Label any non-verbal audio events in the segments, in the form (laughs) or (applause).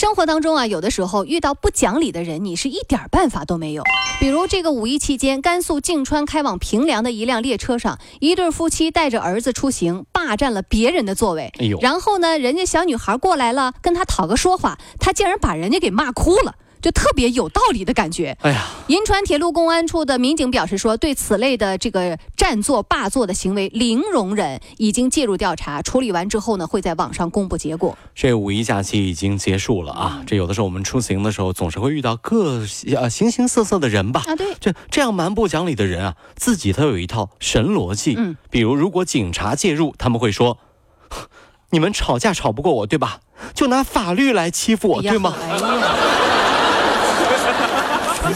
生活当中啊，有的时候遇到不讲理的人，你是一点办法都没有。比如这个五一期间，甘肃泾川开往平凉的一辆列车上，一对夫妻带着儿子出行，霸占了别人的座位。哎呦！然后呢，人家小女孩过来了，跟他讨个说法，他竟然把人家给骂哭了。就特别有道理的感觉。哎呀，银川铁路公安处的民警表示说，对此类的这个占座霸座的行为零容忍，已经介入调查，处理完之后呢，会在网上公布结果。这五一假期已经结束了啊，这有的时候我们出行的时候，总是会遇到各呃形形色色的人吧？啊，对，这这样蛮不讲理的人啊，自己他有一套神逻辑。嗯，比如如果警察介入，他们会说，(sighs) 你们吵架吵不过我，对吧？就拿法律来欺负我，对吗？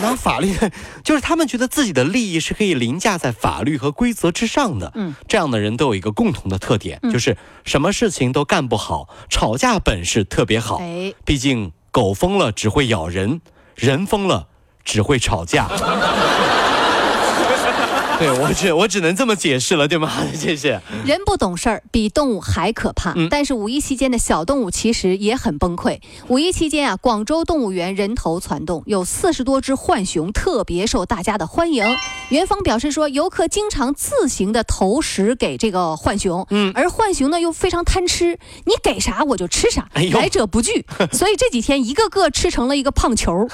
拿法律，(laughs) 就是他们觉得自己的利益是可以凌驾在法律和规则之上的。嗯，这样的人都有一个共同的特点，就是什么事情都干不好，吵架本事特别好。哎，毕竟狗疯了只会咬人，人疯了只会吵架。(laughs) 对我只我只能这么解释了，对吗？(laughs) 谢谢。人不懂事儿，比动物还可怕。但是五一期间的小动物其实也很崩溃。五一期间啊，广州动物园人头攒动，有四十多只浣熊特别受大家的欢迎。园方表示说，游客经常自行的投食给这个浣熊，嗯，而浣熊呢又非常贪吃，你给啥我就吃啥，来者不拒。(laughs) 所以这几天一个个吃成了一个胖球。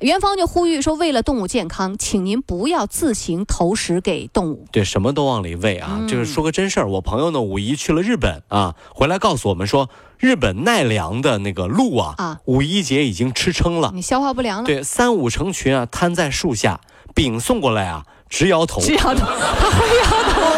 园方就呼吁说，为了动物健康，请您不要自行投食。给动物对什么都往里喂啊！就是说个真事儿，我朋友呢五一去了日本啊，回来告诉我们说，日本奈良的那个鹿啊啊，五一节已经吃撑了，你消化不良了。对，三五成群啊，瘫在树下，饼送过来啊，直摇头，直摇头，(laughs) 他会摇头。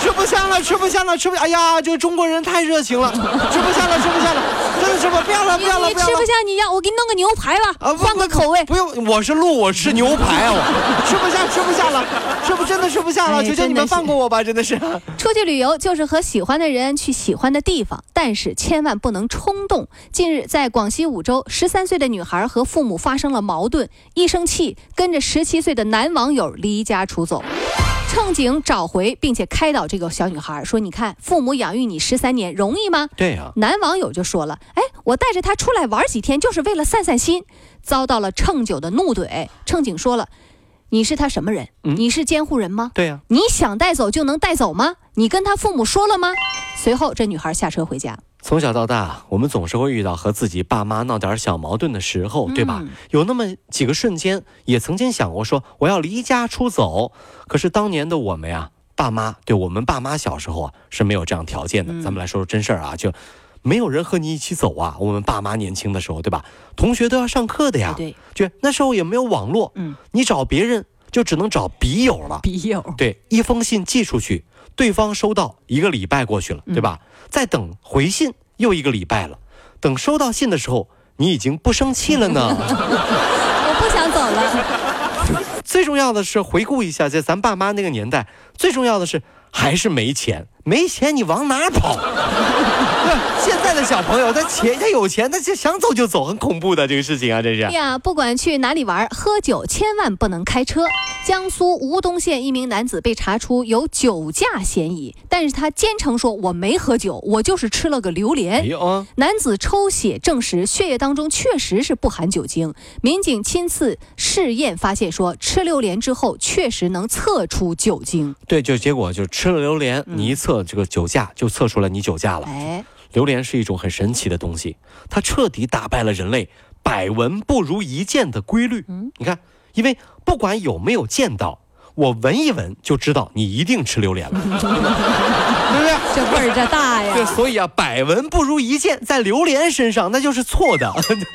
吃不下了，吃不下了，吃不，哎呀，这个中国人太热情了，吃不下了，吃不下了，真的吃不，不要了，不要了，不要了。你吃不下，你要我给你弄个牛排吧，换个口味。不用，我是鹿，我吃牛排啊，我 (laughs) 吃不下，吃不下了，吃不真的吃不下了，求求你们放过我吧，真的是。出去旅游就是和喜欢的人去喜欢的地方，但是千万不能冲动。近日，在广西梧州，十三岁的女孩和父母发生了矛盾，一生气，跟着十七岁的男网友离家出走。乘警找回并且开导这个小女孩，说：“你看，父母养育你十三年，容易吗？”对呀。男网友就说了：“哎，我带着她出来玩几天，就是为了散散心。”遭到了乘警的怒怼。乘警说了：“你是他什么人？你是监护人吗？对呀。你想带走就能带走吗？你跟他父母说了吗？”随后，这女孩下车回家。从小到大，我们总是会遇到和自己爸妈闹点小矛盾的时候，对吧？有那么几个瞬间，也曾经想过说我要离家出走。可是当年的我们呀，爸妈对我们爸妈小时候啊是没有这样条件的。咱们来说说真事儿啊，就没有人和你一起走啊。我们爸妈年轻的时候，对吧？同学都要上课的呀，对，就那时候也没有网络，嗯，你找别人就只能找笔友了。笔友，对，一封信寄出去。对方收到一个礼拜过去了，对吧？再等回信又一个礼拜了，等收到信的时候，你已经不生气了呢。(laughs) 我不想走了。最重要的是回顾一下，在咱爸妈那个年代，最重要的是还是没钱。没钱你往哪跑？(laughs) 现在的小朋友他钱他有钱，他就想走就走，很恐怖的这个事情啊，这是。呀，不管去哪里玩，喝酒千万不能开车。江苏吴东县一名男子被查出有酒驾嫌疑，但是他坚称说我没喝酒，我就是吃了个榴莲。男子抽血证实血液当中确实是不含酒精，民警亲自试验发现说吃榴莲之后确实能测出酒精。对，就结果就吃了榴莲，你一测。这个酒驾就测出来你酒驾了。哎，榴莲是一种很神奇的东西，它彻底打败了人类百闻不如一见的规律。嗯，你看，因为不管有没有见到。我闻一闻就知道你一定吃榴莲了，(laughs) 对不对？(laughs) 这味儿这大呀！对，所以啊，百闻不如一见，在榴莲身上那就是错的。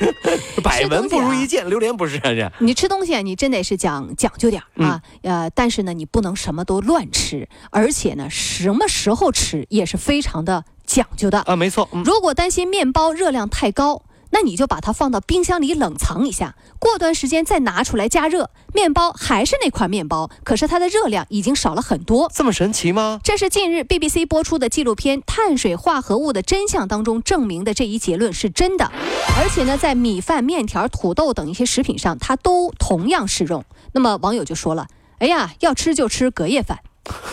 (laughs) 百闻不如一见，榴莲不是这。你吃东西啊，你真得是讲讲究点啊，呃，但是呢，你不能什么都乱吃，而且呢，什么时候吃也是非常的讲究的啊。没错，如果担心面包热量太高。那你就把它放到冰箱里冷藏一下，过段时间再拿出来加热，面包还是那块面包，可是它的热量已经少了很多。这么神奇吗？这是近日 BBC 播出的纪录片《碳水化合物的真相》当中证明的这一结论是真的，而且呢，在米饭、面条、土豆等一些食品上，它都同样适用。那么网友就说了：“哎呀，要吃就吃隔夜饭，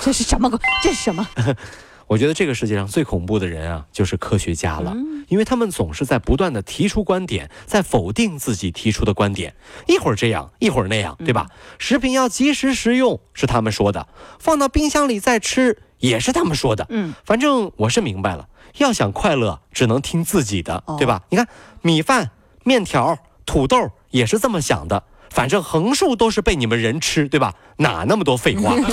这是什么？这是什么？” (laughs) 我觉得这个世界上最恐怖的人啊，就是科学家了，因为他们总是在不断的提出观点，在否定自己提出的观点，一会儿这样，一会儿那样，对吧？食品要及时食用是他们说的，放到冰箱里再吃也是他们说的。嗯，反正我是明白了，要想快乐，只能听自己的，对吧？你看，米饭、面条、土豆也是这么想的，反正横竖都是被你们人吃，对吧？哪那么多废话？(laughs)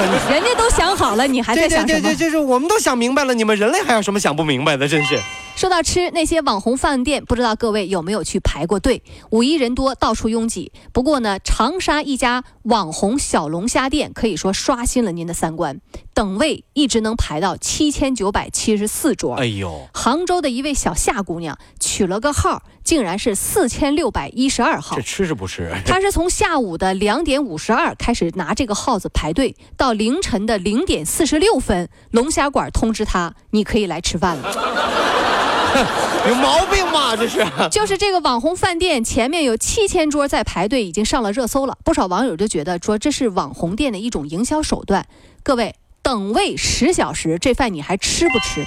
(laughs) 人家都想好了，你还在想什么？对对对，就是我们都想明白了，你们人类还有什么想不明白的？真是。说到吃，那些网红饭店，不知道各位有没有去排过队？五一人多，到处拥挤。不过呢，长沙一家网红小龙虾店可以说刷新了您的三观，等位一直能排到七千九百七十四桌。哎呦！杭州的一位小夏姑娘取了个号，竟然是四千六百一十二号。这吃是不吃？他是从下午的两点五十二开始拿这个号子排队，到凌晨的零点四十六分，龙虾馆通知他，你可以来吃饭了。(laughs) 有毛病吗？这是，(laughs) 就是这个网红饭店前面有七千桌在排队，已经上了热搜了。不少网友就觉得说这是网红店的一种营销手段。各位，等位十小时，这饭你还吃不吃？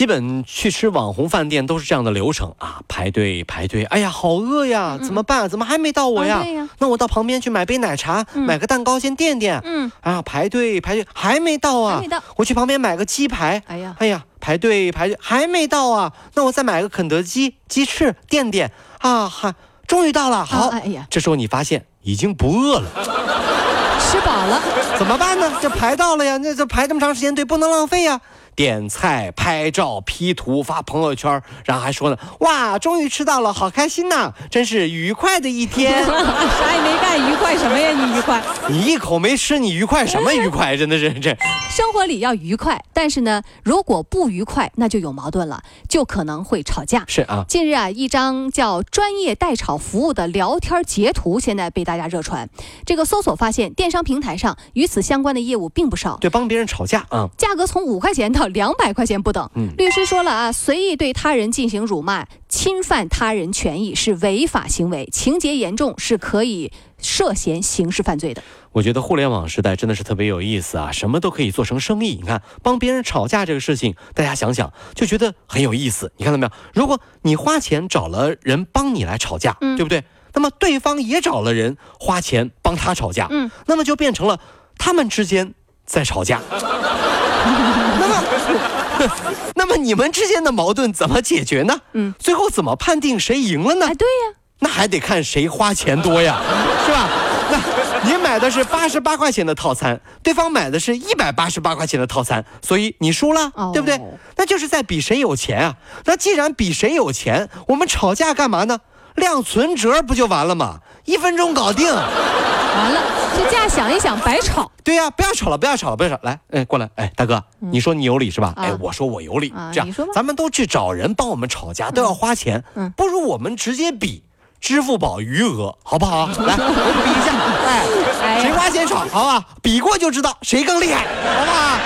基本去吃网红饭店都是这样的流程啊，排队排队，哎呀，好饿呀，怎么办？怎么还没到我呀？那我到旁边去买杯奶茶，买个蛋糕先垫垫。嗯，啊，排队排队还没到啊。我去旁边买个鸡排，哎呀，哎呀，排队排队还没到啊，那我再买个肯德基鸡翅垫垫啊，哈终于到了。好，哎呀，这时候你发现已经不饿了，(laughs) 吃饱了，怎么办呢？这排到了呀，那这排这么长时间队不能浪费呀。点菜、拍照、P 图、发朋友圈，然后还说呢：“哇，终于吃到了，好开心呐！真是愉快的一天。(laughs) ”啥也没干，愉快什么呀？你愉快？(laughs) 你一口没吃，你愉快什么愉快？真的是这。生活里要愉快，但是呢，如果不愉快，那就有矛盾了，就可能会吵架。是啊。近日啊，一张叫“专业代炒服务”的聊天截图，现在被大家热传。这个搜索发现，电商平台上与此相关的业务并不少。对，帮别人吵架啊。价格从五块钱到。到两百块钱不等。嗯律师说了啊，随意对他人进行辱骂，侵犯他人权益是违法行为，情节严重，是可以涉嫌刑事犯罪的。我觉得互联网时代真的是特别有意思啊，什么都可以做成生意。你看，帮别人吵架这个事情，大家想想就觉得很有意思。你看到没有？如果你花钱找了人帮你来吵架，对不对？那么对方也找了人花钱帮他吵架，嗯，那么就变成了他们之间在吵架。(laughs) 那么，你们之间的矛盾怎么解决呢？嗯，最后怎么判定谁赢了呢？对呀，那还得看谁花钱多呀，(laughs) 是吧？那你买的是八十八块钱的套餐，对方买的是一百八十八块钱的套餐，所以你输了，对不对？那就是在比谁有钱啊。那既然比谁有钱，我们吵架干嘛呢？亮存折不就完了吗？一分钟搞定。完了，这架想一想白吵。对呀，不要吵了，不要吵了，不要吵。来，哎，过来，哎，大哥，你说你有理是吧？哎，我说我有理。这样，咱们都去找人帮我们吵架，都要花钱。嗯，不如我们直接比支付宝余额，好不好？来，我们比一下，哎，谁花钱吵，好吧？比过就知道谁更厉害，好不好？